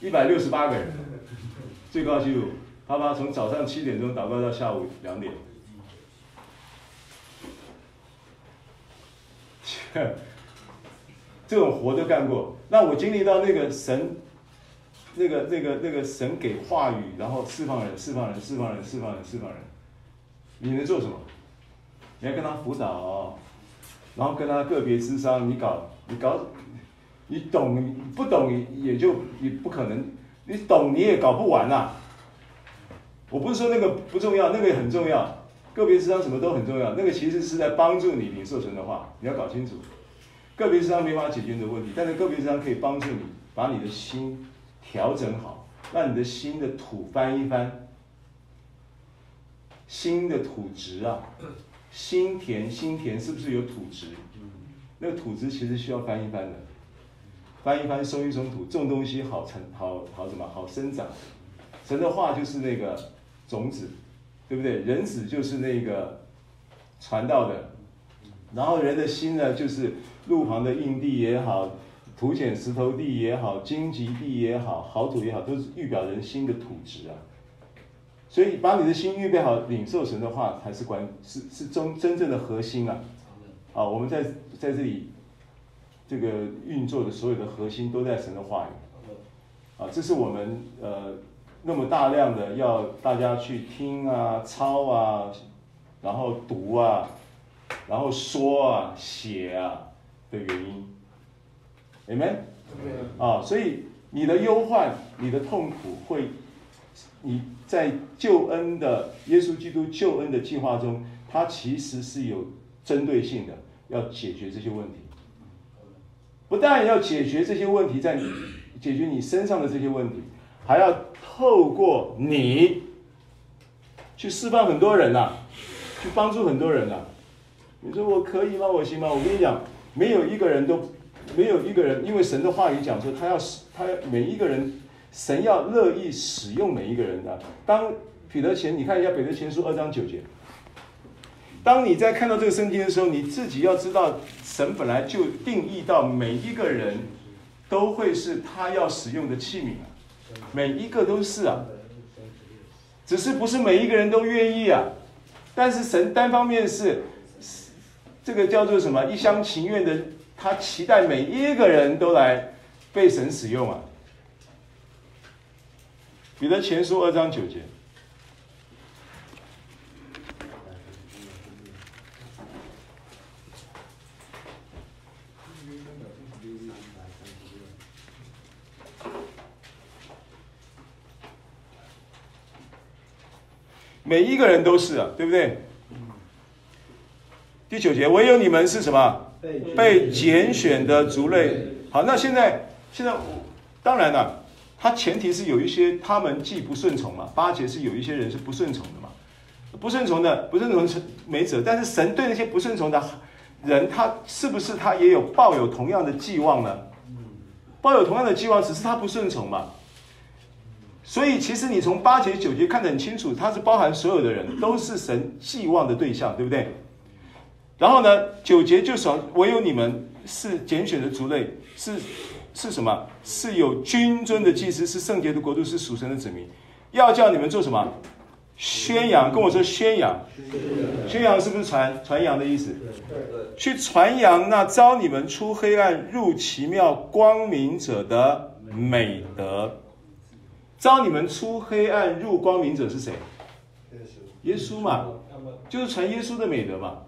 一百六十八个人，最高纪录，他爸从早上七点钟祷告到下午两点，这种活都干过。那我经历到那个神，那个那个那个神给话语，然后释放人，释放人，释放人，释放人，释放人。你能做什么？你要跟他辅导，然后跟他个别智商，你搞，你搞。你懂，不懂也就也不可能。你懂你也搞不完呐。我不是说那个不重要，那个也很重要。个别智商什么都很重要，那个其实是在帮助你领受神的话，你要搞清楚。个别智商没法解决你的问题，但是个别智商可以帮助你把你的心调整好，让你的心的土翻一翻，心的土质啊，心田心田是不是有土质？那个土质其实需要翻一翻的，翻一翻，松一松土，这种东西好成，好好什么，好生长。神的话就是那个种子，对不对？人子就是那个传道的，然后人的心呢，就是路旁的硬地也好，土浅石头地也好，荆棘地也好，好土也好，都是预表人心的土质啊。所以把你的心预备好，领受神的话才是关，是是真真正的核心啊。啊，我们在在这里这个运作的所有的核心都在神的话语。啊，这是我们呃那么大量的要大家去听啊、抄啊，然后读啊，然后说啊、写啊的原因。Amen。啊，所以你的忧患、你的痛苦会。你在救恩的耶稣基督救恩的计划中，它其实是有针对性的，要解决这些问题。不但要解决这些问题，在你解决你身上的这些问题，还要透过你去释放很多人呐、啊，去帮助很多人呐、啊。你说我可以吗？我行吗？我跟你讲，没有一个人都没有一个人，因为神的话语讲说，他要使他要每一个人。神要乐意使用每一个人的。当彼得前，你看一下彼得前书二章九节。当你在看到这个圣经的时候，你自己要知道，神本来就定义到每一个人都会是他要使用的器皿啊，每一个都是啊，只是不是每一个人都愿意啊。但是神单方面是这个叫做什么？一厢情愿的，他期待每一个人都来被神使用啊。彼得前书二章九节，每一个人都是啊，对不对？第九节，唯有你们是什么？被拣选的族类。好，那现在，现在，当然了。他前提是有一些他们既不顺从嘛，八节是有一些人是不顺从的嘛，不顺从的不顺从是没辙，但是神对那些不顺从的人，他是不是他也有抱有同样的寄望呢？抱有同样的寄望，只是他不顺从嘛。所以其实你从八节九节看得很清楚，它是包含所有的人都是神寄望的对象，对不对？然后呢，九节就说唯有你们是拣选的族类，是。是什么？是有君尊的祭司，是圣洁的国度，是属神的子民。要叫你们做什么？宣扬，跟我说宣扬。宣扬是不是传传扬的意思？去传扬那招你们出黑暗入奇妙光明者的美德。招你们出黑暗入光明者是谁？耶稣嘛，就是传耶稣的美德嘛。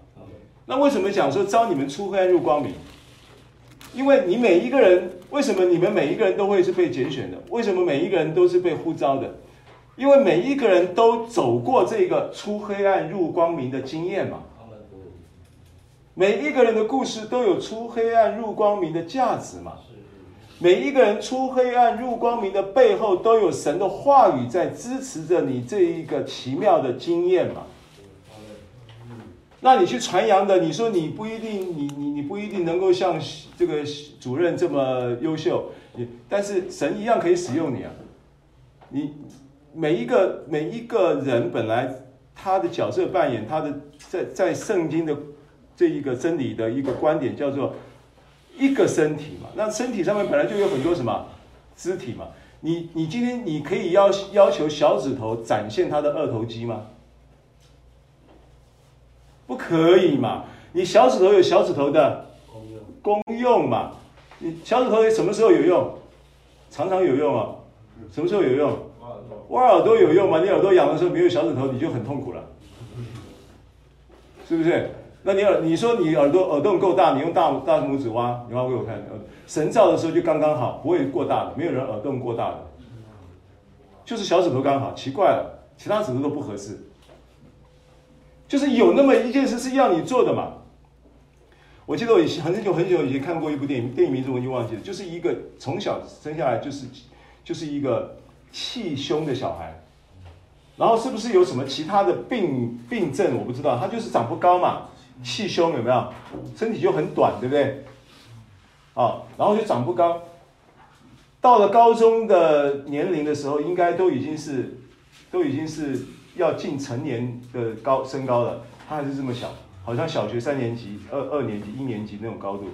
那为什么讲说招你们出黑暗入光明？因为你每一个人。为什么你们每一个人都会是被拣选的？为什么每一个人都是被呼召的？因为每一个人都走过这个出黑暗入光明的经验嘛。每一个人的故事都有出黑暗入光明的价值嘛。每一个人出黑暗入光明的背后，都有神的话语在支持着你这一个奇妙的经验嘛。那你去传扬的，你说你不一定，你你你不一定能够像这个主任这么优秀，你但是神一样可以使用你啊。你每一个每一个人本来他的角色扮演，他的在在圣经的这一个真理的一个观点叫做一个身体嘛。那身体上面本来就有很多什么肢体嘛。你你今天你可以要要求小指头展现他的二头肌吗？不可以嘛？你小指头有小指头的功用嘛？你小指头什么时候有用？常常有用啊。什么时候有用？挖耳朵有用吗？你耳朵痒的时候没有小指头，你就很痛苦了，是不是？那你耳，你说你耳朵耳洞够大，你用大大拇指挖，你挖给我看。神造的时候就刚刚好，不会过大的，没有人耳洞过大的，就是小指头刚好。奇怪了，其他指头都不合适。就是有那么一件事是要你做的嘛。我记得我以前很久很久以前看过一部电影，电影名字我已经忘记了，就是一个从小生下来就是就是一个气胸的小孩，然后是不是有什么其他的病病症我不知道，他就是长不高嘛，气胸有没有？身体就很短，对不对？啊，然后就长不高，到了高中的年龄的时候，应该都已经是都已经是要进成年的高身高了，他还是这么小。好像小学三年级、二二年级、一年级那种高度，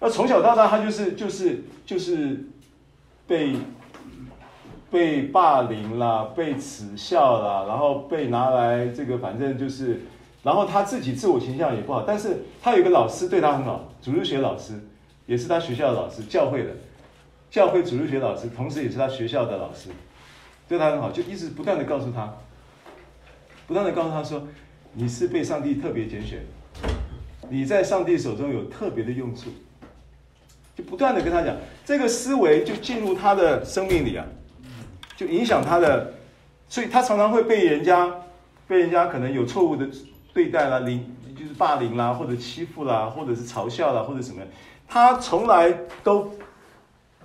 那从小到大他就是就是就是被被霸凌啦，被耻笑啦，然后被拿来这个，反正就是，然后他自己自我形象也不好，但是他有一个老师对他很好，主日学老师也是他学校的老师，教会的教会主日学老师，同时也是他学校的老师，对他很好，就一直不断的告诉他，不断的告诉他说。你是被上帝特别拣选，你在上帝手中有特别的用处，就不断的跟他讲，这个思维就进入他的生命里啊，就影响他的，所以他常常会被人家被人家可能有错误的对待啦，凌就是霸凌啦，或者欺负啦，或者是嘲笑啦，或者什么，他从来都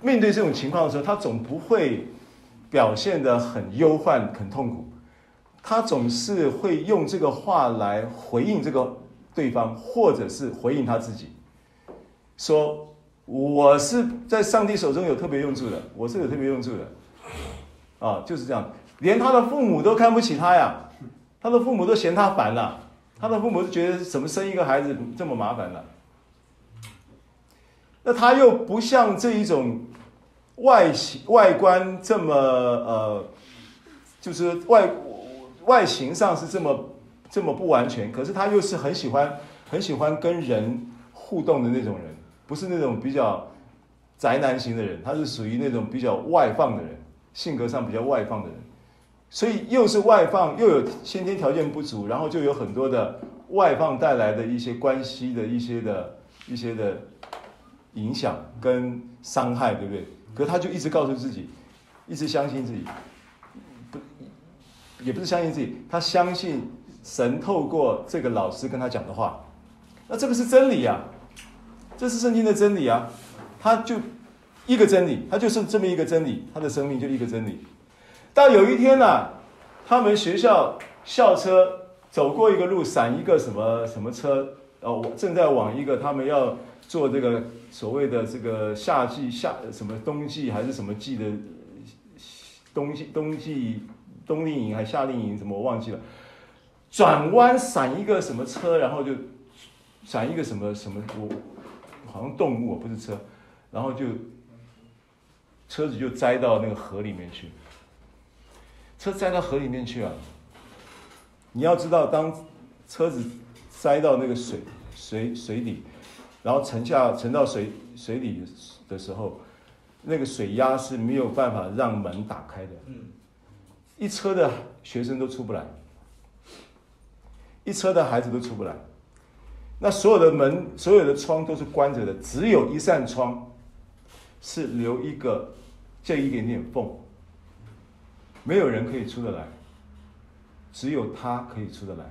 面对这种情况的时候，他总不会表现得很忧患、很痛苦。他总是会用这个话来回应这个对方，或者是回应他自己，说我是在上帝手中有特别用处的，我是有特别用处的，啊，就是这样。连他的父母都看不起他呀，他的父母都嫌他烦了，他的父母都觉得怎么生一个孩子这么麻烦了。那他又不像这一种外形外观这么呃，就是外。外形上是这么这么不完全，可是他又是很喜欢很喜欢跟人互动的那种人，不是那种比较宅男型的人，他是属于那种比较外放的人，性格上比较外放的人，所以又是外放，又有先天条件不足，然后就有很多的外放带来的一些关系的一些的一些的影响跟伤害，对不对？可是他就一直告诉自己，一直相信自己。也不是相信自己，他相信神透过这个老师跟他讲的话，那这个是真理啊，这是圣经的真理啊，他就一个真理，他就是这么一个真理，他的生命就一个真理。到有一天呢、他们学校校车走过一个路，闪一个什么什么车，哦，正在往一个他们要做这个所谓的这个夏季夏什么冬季还是什么季的冬季冬季。冬令营还是夏令营？什么我忘记了。转弯闪一个什么车，然后就闪一个什么什么，我好像动物，不是车，然后就车子就栽到那个河里面去。车栽到河里面去啊！你要知道，当车子栽到那个水水水底，然后沉下沉到水水里的时候，那个水压是没有办法让门打开的。嗯。一车的学生都出不来，一车的孩子都出不来，那所有的门、所有的窗都是关着的，只有一扇窗是留一个这一点点缝，没有人可以出得来，只有他可以出得来，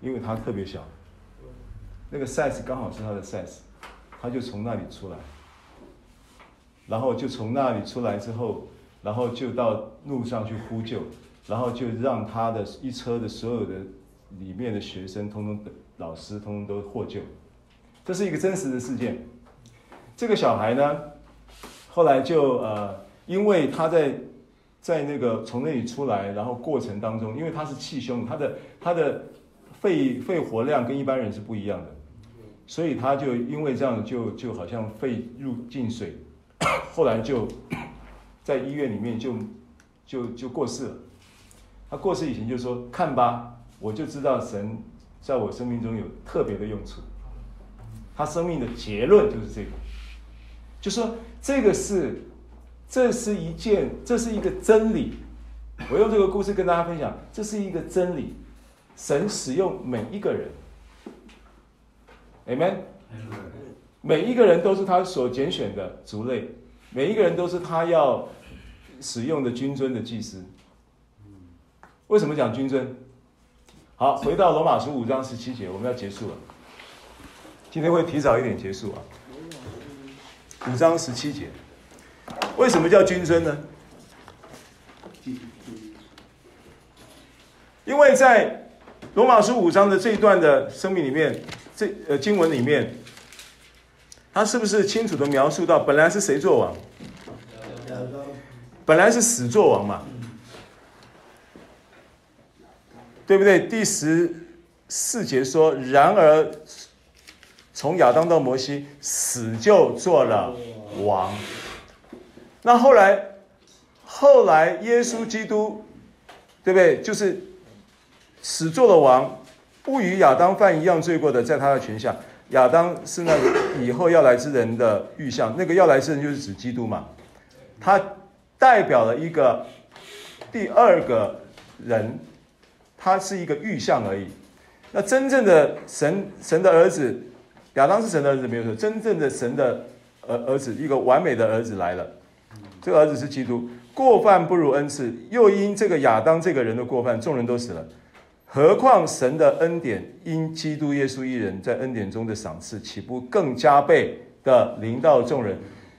因为他特别小，那个 size 刚好是他的 size，他就从那里出来，然后就从那里出来之后。然后就到路上去呼救，然后就让他的一车的所有的里面的学生，通通的老师，通通都获救。这是一个真实的事件。这个小孩呢，后来就呃，因为他在在那个从那里出来，然后过程当中，因为他是气胸，他的他的肺肺活量跟一般人是不一样的，所以他就因为这样就就好像肺入进水，后来就。在医院里面就就就过世了。他过世以前就说：“看吧，我就知道神在我生命中有特别的用处。”他生命的结论就是这个，就说这个是这是一件，这是一个真理。我用这个故事跟大家分享，这是一个真理。神使用每一个人，Amen。每一个人都是他所拣选的族类。每一个人都是他要使用的君尊的祭司。为什么讲君尊？好，回到罗马书五章十七节，我们要结束了。今天会提早一点结束啊。五章十七节，为什么叫君尊呢？因为在罗马书五章的这一段的生命里面，这呃经文里面，他是不是清楚的描述到本来是谁做王？本来是死做王嘛，对不对？第十四节说，然而。从亚当到摩西，死就做了王。那后来，后来耶稣基督，对不对？就是死做了王，不与亚当犯一样罪过的，在他的权下。亚当是那个以后要来之人的预像，那个要来之人就是指基督嘛。他代表了一个第二个人，他是一个预像而已。那真正的神，神的儿子。亚当是神的儿子，没有错。真正的神的儿儿子，一个完美的儿子来了。这个儿子是基督。过犯不如恩赐，又因这个亚当这个人的过犯，众人都死了。何况神的恩典，因基督耶稣一人在恩典中的赏赐，岂不更加倍的临到众人？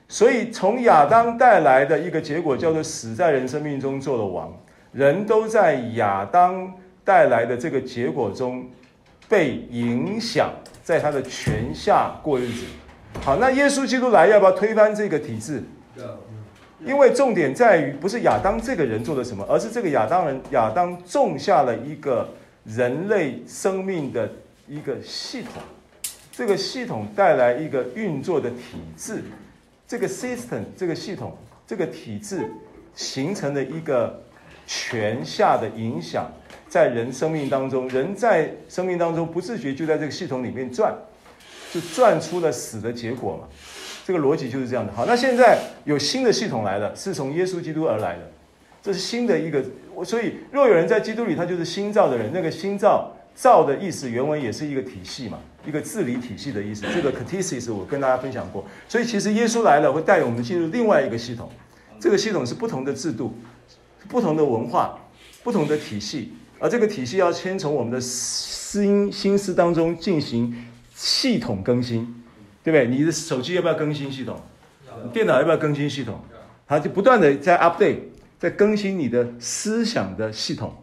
所以从亚当带来的一个结果，叫做死在人生命中做了王。人都在亚当带来的这个结果中被影响。在他的权下过日子，好，那耶稣基督来要不要推翻这个体制？因为重点在于不是亚当这个人做了什么，而是这个亚当人亚当种下了一个人类生命的一个系统，这个系统带来一个运作的体制，这个 system 这个系统这个体制形成的一个权下的影响。在人生命当中，人在生命当中不自觉就在这个系统里面转，就转出了死的结果嘛。这个逻辑就是这样的。好，那现在有新的系统来了，是从耶稣基督而来的，这是新的一个。所以，若有人在基督里，他就是新造的人。那个新造造的意思，原文也是一个体系嘛，一个治理体系的意思。这个 catesis 我跟大家分享过。所以，其实耶稣来了，会带我们进入另外一个系统。这个系统是不同的制度、不同的文化、不同的体系。而这个体系要先从我们的心心思当中进行系统更新，对不对？你的手机要不要更新系统？电脑要不要更新系统？它就不断的在 update，在更新你的思想的系统。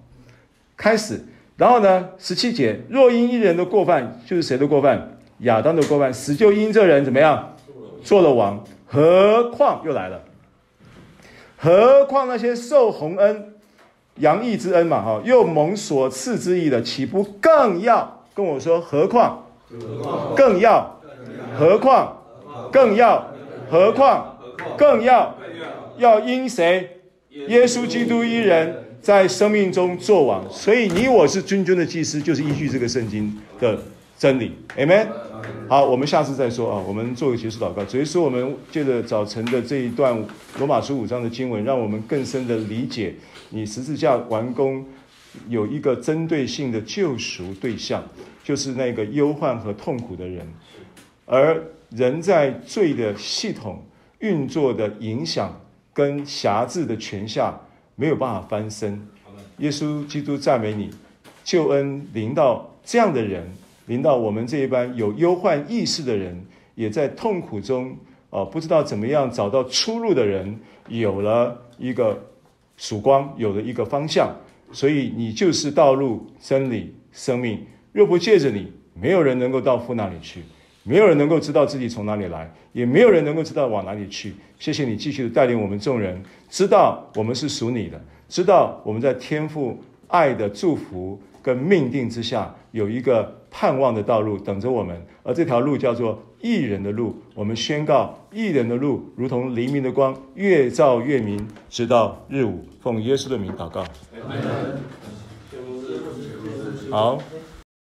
开始，然后呢？十七节，若因一人的过犯，就是谁的过犯？亚当的过犯，死就因这人怎么样？做了王。何况又来了？何况那些受洪恩？洋溢之恩嘛，哈，又蒙所赐之义的，岂不更要跟我说？何况，更要，何况，更要，何况，更要，要因谁？耶稣基督一人在生命中作王。所以你我是君尊的祭司，就是依据这个圣经的真理。Amen。好，我们下次再说啊。我们做个结束祷告。所以说，我们借着早晨的这一段罗马书五章的经文，让我们更深的理解。你十字架完工，有一个针对性的救赎对象，就是那个忧患和痛苦的人，而人在罪的系统运作的影响跟辖制的权下，没有办法翻身。耶稣基督赞美你，救恩临到这样的人，临到我们这一班有忧患意识的人，也在痛苦中啊，不知道怎么样找到出路的人，有了一个。曙光有了一个方向，所以你就是道路、真理、生命。若不借着你，没有人能够到父那里去，没有人能够知道自己从哪里来，也没有人能够知道往哪里去。谢谢你继续的带领我们众人，知道我们是属你的，知道我们在天父爱的祝福跟命定之下，有一个盼望的道路等着我们，而这条路叫做艺人的路。我们宣告，艺人的路如同黎明的光，越照越明，直到日午。奉耶稣的名祷告。好。